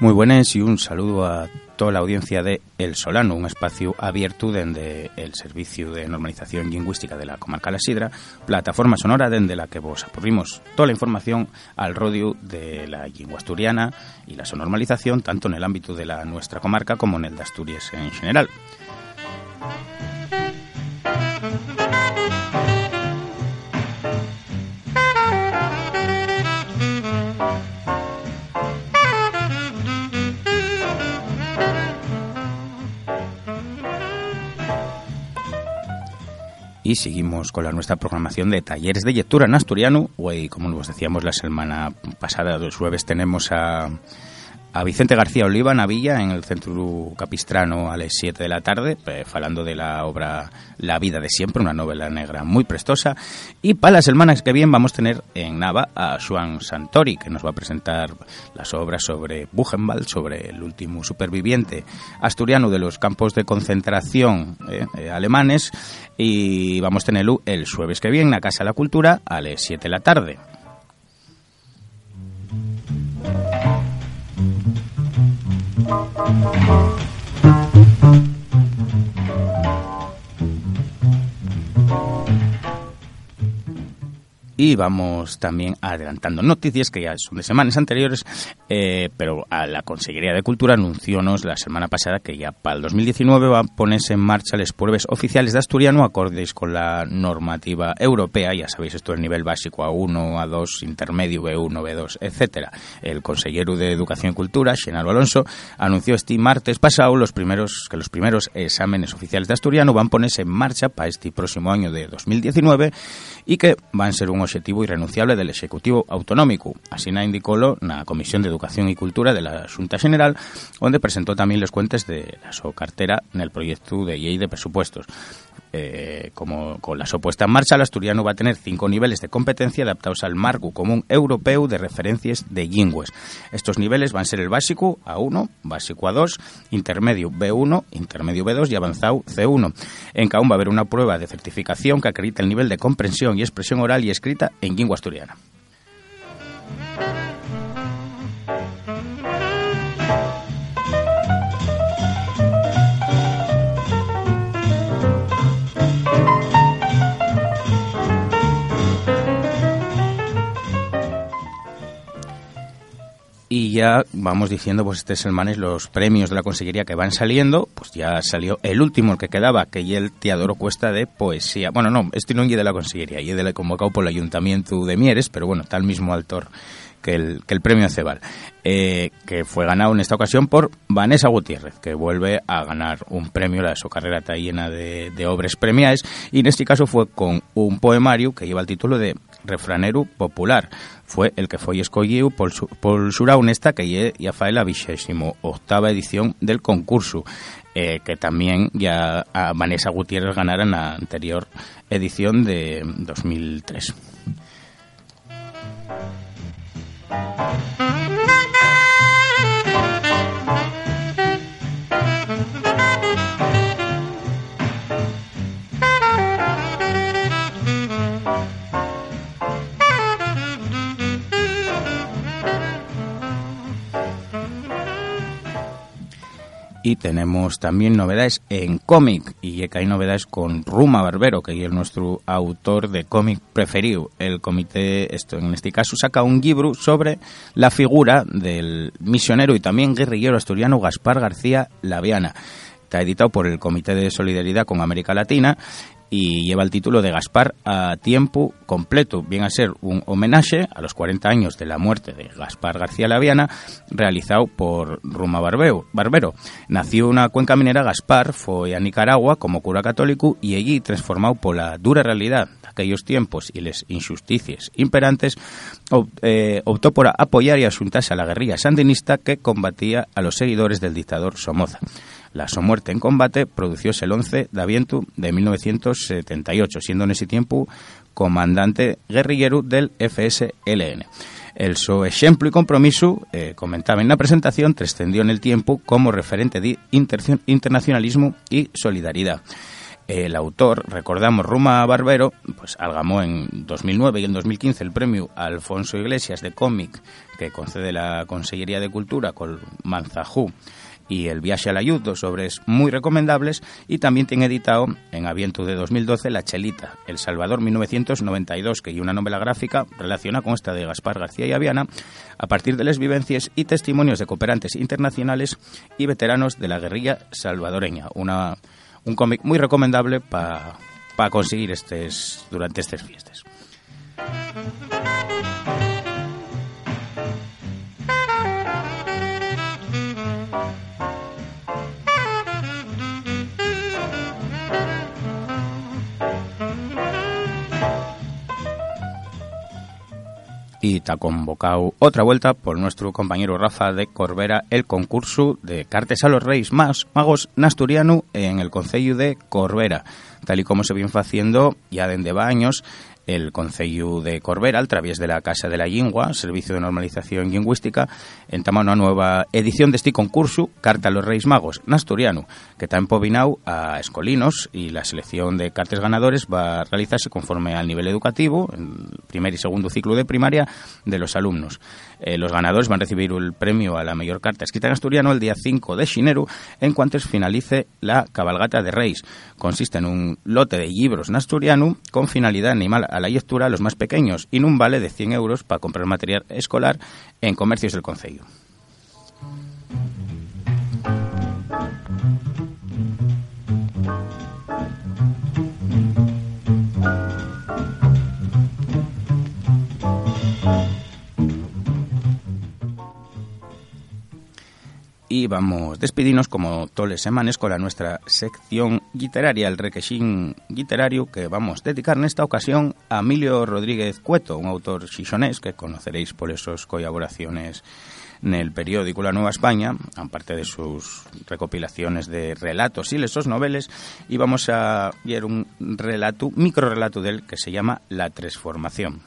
Muy buenas y un saludo a toda la audiencia de El Solano, un espacio abierto desde el Servicio de Normalización Lingüística de la Comarca La Sidra, plataforma sonora desde la que vos aporrimos toda la información al rodio de la lengua asturiana y la sonormalización tanto en el ámbito de la nuestra comarca como en el de Asturias en general. Y seguimos con la nuestra programación de talleres de lectura en asturiano. Hoy, como nos decíamos la semana pasada, los jueves tenemos a a Vicente García Oliva na Villa en el Centro Capistrano a las 7 de la tarde eh, falando de la obra La vida de siempre, una novela negra muy prestosa y para las semanas que vienen vamos a tener en Nava a Juan Santori que nos va a presentar las obras sobre Buchenwald, sobre el último superviviente asturiano de los campos de concentración eh, eh, alemanes y vamos a tenerlo el jueves que viene en la Casa de la Cultura a las 7 de la tarde. Música Y vamos también adelantando noticias que ya son de semanas anteriores, eh, pero a la Consejería de Cultura anunciónos la semana pasada que ya para el 2019 va a ponerse en marcha las pruebas oficiales de asturiano acordes con la normativa europea, ya sabéis esto el nivel básico A1, A2, intermedio, B1, B2, etcétera. El consejero de Educación y Cultura, Xenaro Alonso, anunció este martes pasado los primeros, que los primeros exámenes oficiales de asturiano van a ponerse en marcha para este próximo año de 2019 y que van a ser un obxectivo irrenunciable del Executivo Autonómico. Así na indicolo na Comisión de Educación e Cultura de la Xunta General, onde presentou tamén les cuentes de la súa so cartera nel proxecto de Llei de Presupuestos. Eh, como con la supuesta en marcha, el asturiano va a tener cinco niveles de competencia adaptados al marco común europeo de referencias de lingües. Estos niveles van a ser el básico A1, básico A2, intermedio B1, intermedio B2 y avanzado C1. En cada va a haber una prueba de certificación que acredita el nivel de comprensión y expresión oral y escrita en lengua asturiana. Y ya vamos diciendo pues este semanas los premios de la consejería que van saliendo pues ya salió el último el que quedaba que y el Teodoro Cuesta de poesía. Bueno no este no es de la consejería y de la convocado por el ayuntamiento de Mieres pero bueno tal mismo autor que el, que el premio Cebal, eh, que fue ganado en esta ocasión por Vanessa Gutiérrez, que vuelve a ganar un premio, la de su carrera está llena de, de obras premiadas, y en este caso fue con un poemario que lleva el título de Refranero Popular. Fue el que fue escogido por, por Suraunesta, que ya fue la vigésimo octava edición del concurso. Eh, que también ya Vanessa Gutiérrez ganara en la anterior edición de 2003. Y tenemos también novedades en cómic. Y que hay novedades con Ruma Barbero que es nuestro autor de cómic preferido. El comité esto en este caso saca un libro sobre la figura del misionero y también guerrillero asturiano Gaspar García Laviana. Está editado por el Comité de Solidaridad con América Latina y lleva el título de Gaspar a tiempo completo. Viene a ser un homenaje a los 40 años de la muerte de Gaspar García Laviana, realizado por Ruma Barbero. Nació una cuenca minera Gaspar, fue a Nicaragua como cura católico y allí, transformado por la dura realidad de aquellos tiempos y las injusticias imperantes, eh, optó por apoyar y asuntarse a la guerrilla sandinista que combatía a los seguidores del dictador Somoza. La muerte en combate producióse el 11 de aviento de 1978, siendo en ese tiempo comandante guerrillero del FSLN. El su ejemplo y compromiso, eh, comentaba en la presentación, trascendió en el tiempo como referente de internacionalismo y solidaridad. El autor, recordamos, Ruma Barbero, pues algamó en 2009 y en 2015 el premio Alfonso Iglesias de cómic que concede la Consellería de Cultura con Manzajú y El viaje al ayudo, dos obras muy recomendables, y también tiene editado en aviento de 2012 La Chelita, El Salvador 1992, que hay una novela gráfica relacionada con esta de Gaspar García y Aviana, a partir de las vivencias y testimonios de cooperantes internacionales y veteranos de la guerrilla salvadoreña. Una, un cómic muy recomendable para conseguir estes, durante estas fiestas. Y está convocado otra vuelta por nuestro compañero Rafa de Corbera el concurso de cartes a los Reyes Magos Nasturiano en el Concello de Corbera, tal y como se viene haciendo ya desde años el Concello de Corbera, a través de la Casa de la Lingua, Servicio de Normalización Lingüística, entama una nueva edición de este concurso, Carta a los Reyes Magos, Nasturiano, que está empobinado a escolinos y la selección de cartas ganadores va a realizarse conforme al nivel educativo, en primer y segundo ciclo de primaria, de los alumnos. Eh, los ganadores van a recibir el premio a la mayor carta escrita en asturiano el día 5 de Xineru, en cuanto finalice la cabalgata de Reis. Consiste en un lote de libros en asturiano con finalidad animal a la lectura a los más pequeños y en un vale de 100 euros para comprar material escolar en comercios del Concello. Vamos despedirnos como todas las semanas con la nuestra sección literaria, el requesín literario que vamos a dedicar en esta ocasión a Emilio Rodríguez Cueto, un autor xixonés que conoceréis por esas colaboraciones en el periódico La Nueva España, aparte de sus recopilaciones de relatos y esos noveles, y vamos a ver un relato, micro relato de él que se llama La Transformación.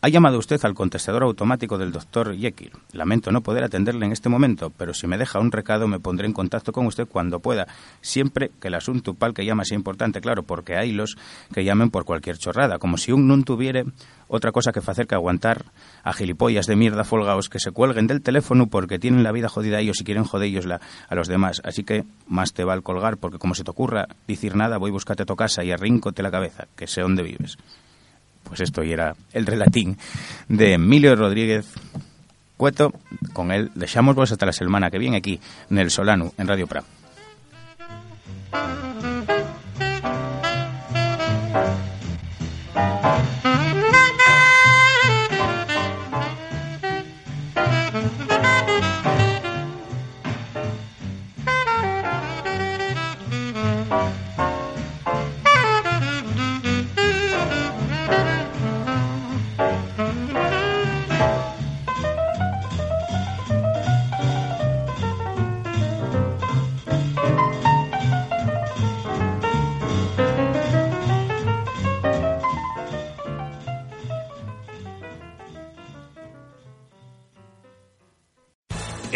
Ha llamado usted al contestador automático del doctor Jekyll. Lamento no poder atenderle en este momento, pero si me deja un recado me pondré en contacto con usted cuando pueda, siempre que el asunto pal que llama sea importante, claro, porque hay los que llamen por cualquier chorrada, como si un no tuviera otra cosa que hacer que aguantar a gilipollas de mierda folgaos que se cuelguen del teléfono porque tienen la vida jodida ellos y quieren jodellos a los demás. Así que más te va al colgar, porque como se te ocurra decir nada, voy a buscarte a tu casa y arrincóte la cabeza, que sé dónde vives. Pues esto y era el relatín de Emilio Rodríguez Cueto. Con él dejamos vos hasta la semana que viene aquí en el Solano, en Radio Pra.